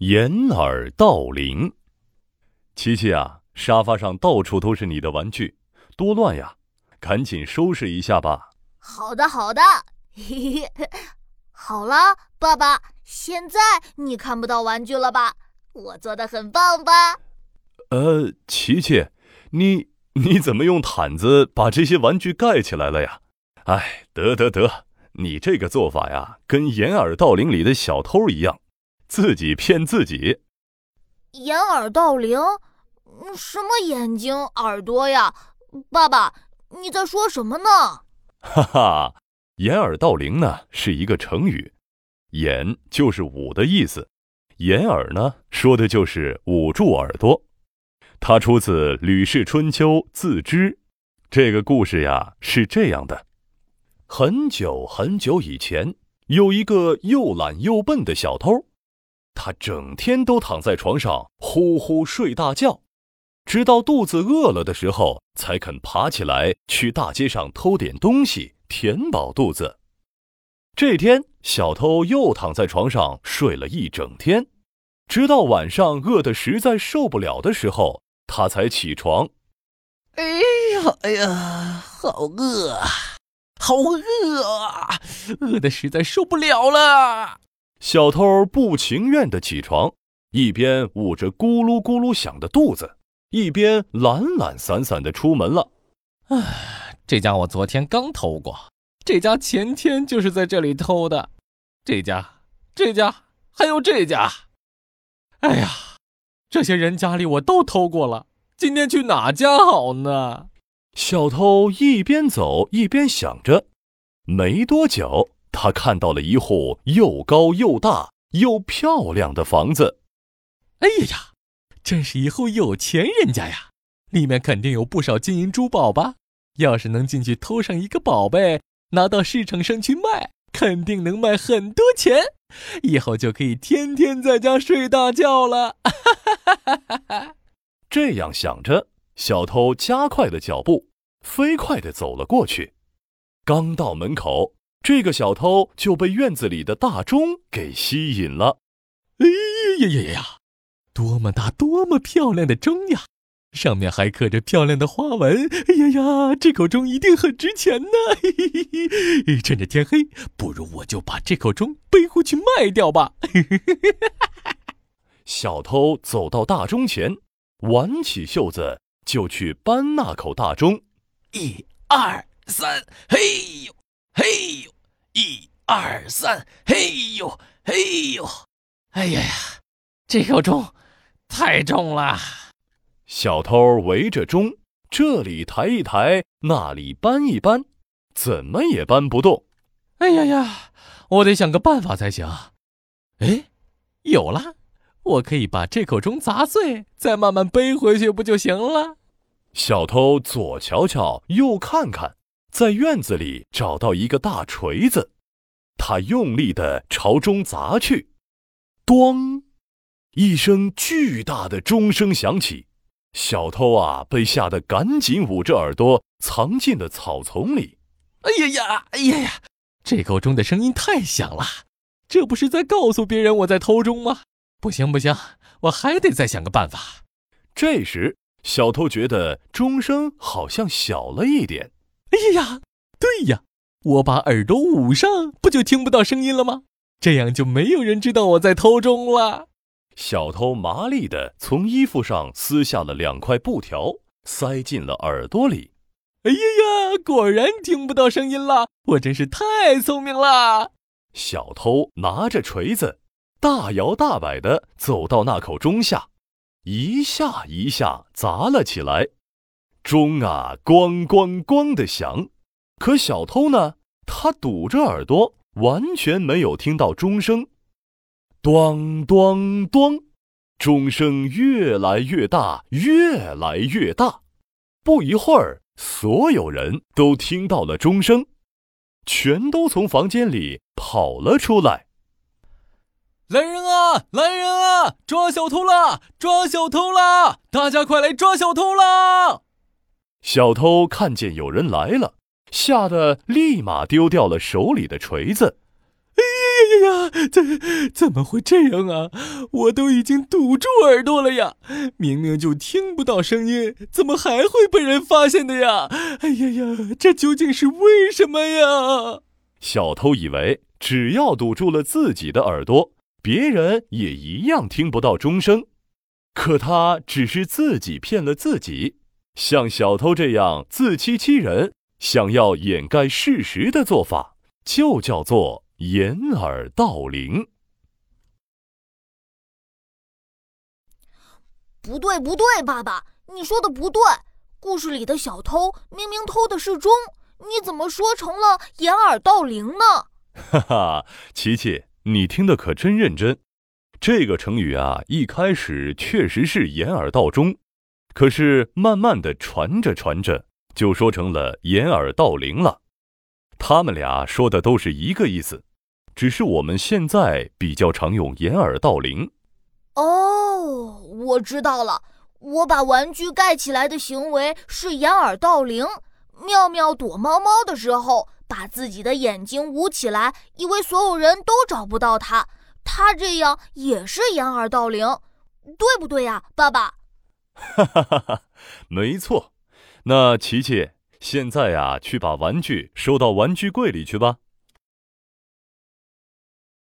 掩耳盗铃。琪琪啊，沙发上到处都是你的玩具，多乱呀！赶紧收拾一下吧。好的，好的。嘿嘿，好了，爸爸，现在你看不到玩具了吧？我做的很棒吧？呃，琪琪，你你怎么用毯子把这些玩具盖起来了呀？哎，得得得，你这个做法呀，跟掩耳盗铃里的小偷一样，自己骗自己。掩耳盗铃？什么眼睛耳朵呀？爸爸，你在说什么呢？哈哈，掩耳盗铃呢是一个成语，掩就是捂的意思，掩耳呢说的就是捂住耳朵。它出自《吕氏春秋·自知》。这个故事呀是这样的：很久很久以前，有一个又懒又笨的小偷，他整天都躺在床上呼呼睡大觉。直到肚子饿了的时候，才肯爬起来去大街上偷点东西填饱肚子。这天，小偷又躺在床上睡了一整天，直到晚上饿得实在受不了的时候，他才起床。哎呀，哎呀，好饿啊，好饿啊，饿得实在受不了了。小偷不情愿地起床，一边捂着咕噜咕噜响的肚子。一边懒懒散散的出门了。唉，这家我昨天刚偷过，这家前天就是在这里偷的，这家、这家还有这家。哎呀，这些人家里我都偷过了，今天去哪家好呢？小偷一边走一边想着。没多久，他看到了一户又高又大又漂亮的房子。哎呀！真是一户有钱人家呀，里面肯定有不少金银珠宝吧？要是能进去偷上一个宝贝，拿到市场上去卖，肯定能卖很多钱，以后就可以天天在家睡大觉了。这样想着，小偷加快了脚步，飞快地走了过去。刚到门口，这个小偷就被院子里的大钟给吸引了。哎呀呀呀呀！多么大、多么漂亮的钟呀！上面还刻着漂亮的花纹。哎呀呀，这口钟一定很值钱呢！嘿嘿嘿，趁着天黑，不如我就把这口钟背回去卖掉吧。小偷走到大钟前，挽起袖子就去搬那口大钟。一二三，嘿呦，嘿呦！一二三，嘿呦，嘿呦！哎呀呀，这口钟。太重了，小偷围着钟，这里抬一抬，那里搬一搬，怎么也搬不动。哎呀呀，我得想个办法才行。哎，有了，我可以把这口钟砸碎，再慢慢背回去，不就行了？小偷左瞧瞧，右看看，在院子里找到一个大锤子，他用力地朝钟砸去，咣。一声巨大的钟声响起，小偷啊被吓得赶紧捂着耳朵藏进了草丛里。哎呀呀，哎呀呀，这口钟的声音太响了，这不是在告诉别人我在偷钟吗？不行不行，我还得再想个办法。这时，小偷觉得钟声好像小了一点。哎呀呀，对呀，我把耳朵捂上，不就听不到声音了吗？这样就没有人知道我在偷钟了。小偷麻利的从衣服上撕下了两块布条，塞进了耳朵里。哎呀呀，果然听不到声音了！我真是太聪明了。小偷拿着锤子，大摇大摆地走到那口钟下，一下一下砸了起来。钟啊，咣咣咣的响。可小偷呢？他堵着耳朵，完全没有听到钟声。咚咚咚，钟声越来越大，越来越大。不一会儿，所有人都听到了钟声，全都从房间里跑了出来。来人啊！来人啊！抓小偷啦！抓小偷啦！大家快来抓小偷啦！小偷看见有人来了，吓得立马丢掉了手里的锤子。哎呀呀呀呀，怎怎么会这样啊？我都已经堵住耳朵了呀，明明就听不到声音，怎么还会被人发现的呀？哎呀呀，这究竟是为什么呀？小偷以为只要堵住了自己的耳朵，别人也一样听不到钟声。可他只是自己骗了自己，像小偷这样自欺欺人、想要掩盖事实的做法，就叫做掩耳盗铃。不对，不对，爸爸，你说的不对。故事里的小偷明明偷的是钟，你怎么说成了掩耳盗铃呢？哈哈，琪琪，你听的可真认真。这个成语啊，一开始确实是掩耳盗钟，可是慢慢的传着传着，就说成了掩耳盗铃了。他们俩说的都是一个意思，只是我们现在比较常用掩耳盗铃。哦，我知道了，我把玩具盖起来的行为是掩耳盗铃。妙妙躲猫猫的时候，把自己的眼睛捂起来，以为所有人都找不到它。他这样也是掩耳盗铃，对不对呀，爸爸？哈哈哈哈，没错。那琪琪，现在呀，去把玩具收到玩具柜里去吧。